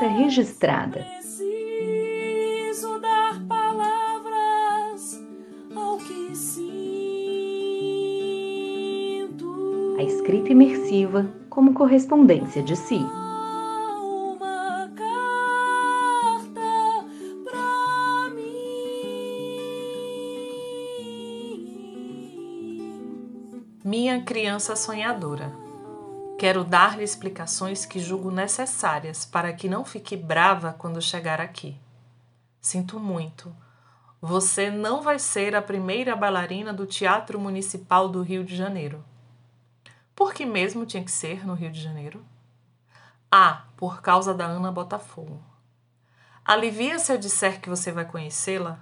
escrita registrada. Preciso dar palavras ao que sinto. A escrita imersiva como correspondência de si. Uma carta pra mim. Minha criança sonhadora. Quero dar-lhe explicações que julgo necessárias para que não fique brava quando chegar aqui. Sinto muito. Você não vai ser a primeira bailarina do Teatro Municipal do Rio de Janeiro. Por que mesmo tinha que ser no Rio de Janeiro? Ah, por causa da Ana Botafogo. Alivia se eu disser que você vai conhecê-la?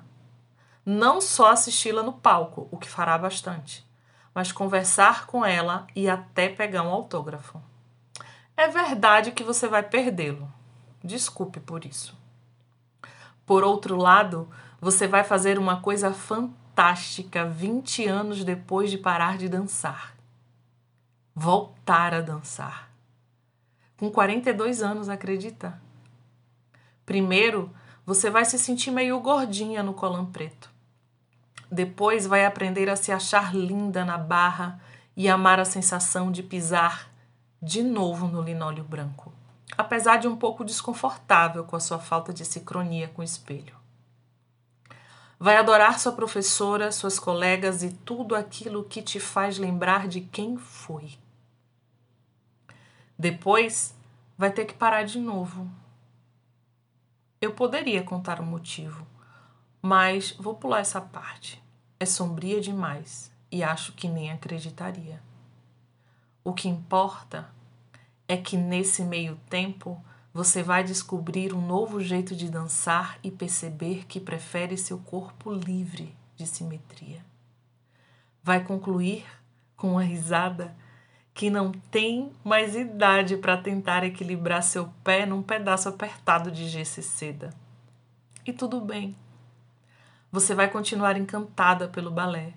Não só assisti-la no palco, o que fará bastante, mas conversar com ela e até pegar um autógrafo. É verdade que você vai perdê-lo. Desculpe por isso. Por outro lado, você vai fazer uma coisa fantástica 20 anos depois de parar de dançar. Voltar a dançar. Com 42 anos, acredita? Primeiro, você vai se sentir meio gordinha no colã preto. Depois vai aprender a se achar linda na barra e amar a sensação de pisar de novo no linóleo branco, apesar de um pouco desconfortável com a sua falta de sincronia com o espelho. Vai adorar sua professora, suas colegas e tudo aquilo que te faz lembrar de quem foi. Depois, vai ter que parar de novo. Eu poderia contar o motivo, mas vou pular essa parte. É sombria demais e acho que nem acreditaria. O que importa é que nesse meio tempo você vai descobrir um novo jeito de dançar e perceber que prefere seu corpo livre de simetria. Vai concluir com uma risada que não tem mais idade para tentar equilibrar seu pé num pedaço apertado de gesso e seda. E tudo bem. Você vai continuar encantada pelo balé,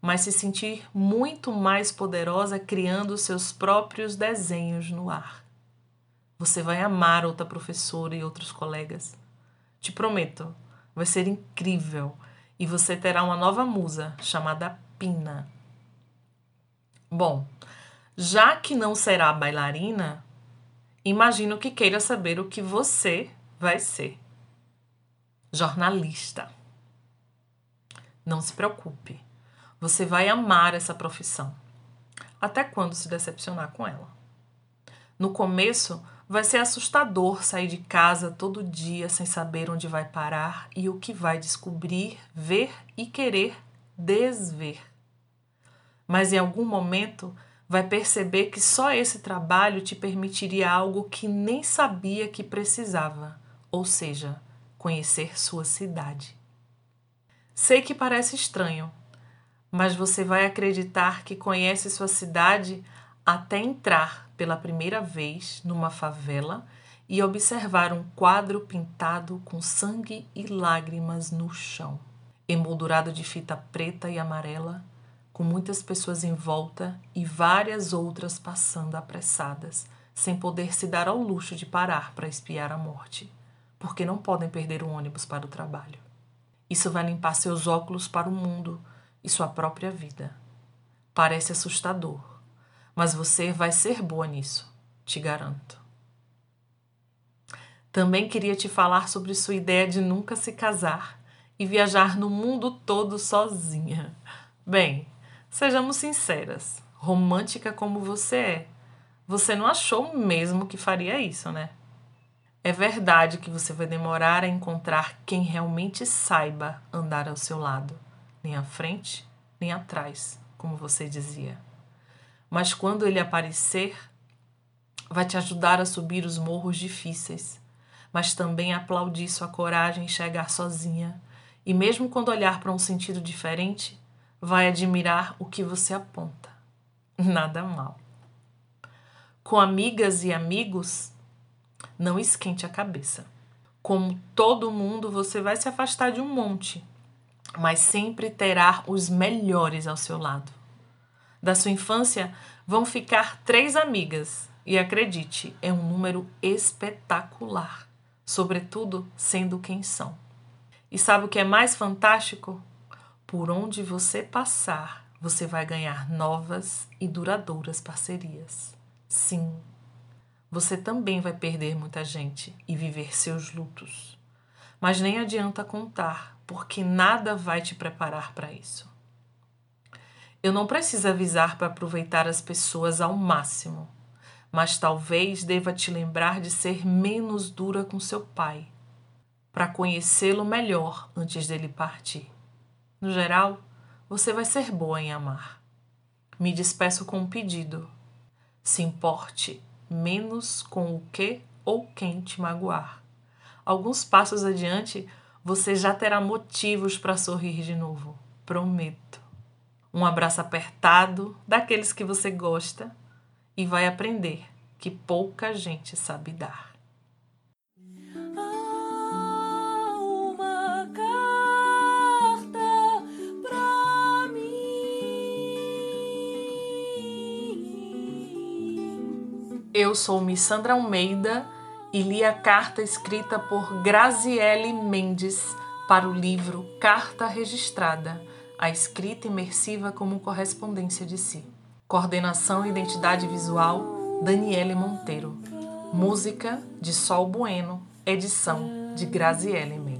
mas se sentir muito mais poderosa criando seus próprios desenhos no ar. Você vai amar outra professora e outros colegas. Te prometo, vai ser incrível e você terá uma nova musa chamada Pina. Bom, já que não será bailarina, imagino que queira saber o que você vai ser. Jornalista. Não se preocupe, você vai amar essa profissão. Até quando se decepcionar com ela. No começo, vai ser assustador sair de casa todo dia sem saber onde vai parar e o que vai descobrir, ver e querer desver. Mas em algum momento, vai perceber que só esse trabalho te permitiria algo que nem sabia que precisava, ou seja, conhecer sua cidade. Sei que parece estranho, mas você vai acreditar que conhece sua cidade até entrar pela primeira vez numa favela e observar um quadro pintado com sangue e lágrimas no chão, emoldurado de fita preta e amarela com muitas pessoas em volta e várias outras passando apressadas, sem poder se dar ao luxo de parar para espiar a morte, porque não podem perder o ônibus para o trabalho. Isso vai limpar seus óculos para o mundo e sua própria vida. Parece assustador, mas você vai ser boa nisso, te garanto. Também queria te falar sobre sua ideia de nunca se casar e viajar no mundo todo sozinha. Bem, Sejamos sinceras, romântica como você é, você não achou mesmo que faria isso, né? É verdade que você vai demorar a encontrar quem realmente saiba andar ao seu lado, nem à frente, nem atrás, como você dizia. Mas quando ele aparecer, vai te ajudar a subir os morros difíceis, mas também aplaudir sua coragem em chegar sozinha, e mesmo quando olhar para um sentido diferente, vai admirar o que você aponta. Nada mal. Com amigas e amigos, não esquente a cabeça. Como todo mundo, você vai se afastar de um monte, mas sempre terá os melhores ao seu lado. Da sua infância vão ficar três amigas, e acredite, é um número espetacular. sobretudo sendo quem são. E sabe o que é mais fantástico? Por onde você passar, você vai ganhar novas e duradouras parcerias. Sim, você também vai perder muita gente e viver seus lutos. Mas nem adianta contar, porque nada vai te preparar para isso. Eu não preciso avisar para aproveitar as pessoas ao máximo, mas talvez deva te lembrar de ser menos dura com seu pai, para conhecê-lo melhor antes dele partir. No geral, você vai ser boa em amar. Me despeço com um pedido. Se importe menos com o que ou quem te magoar. Alguns passos adiante, você já terá motivos para sorrir de novo. Prometo. Um abraço apertado daqueles que você gosta e vai aprender que pouca gente sabe dar. Eu sou Miss Sandra Almeida e li a carta escrita por Graziele Mendes para o livro Carta Registrada, a escrita imersiva como correspondência de si. Coordenação e identidade visual, Daniele Monteiro. Música de Sol Bueno, edição de Graziele Mendes.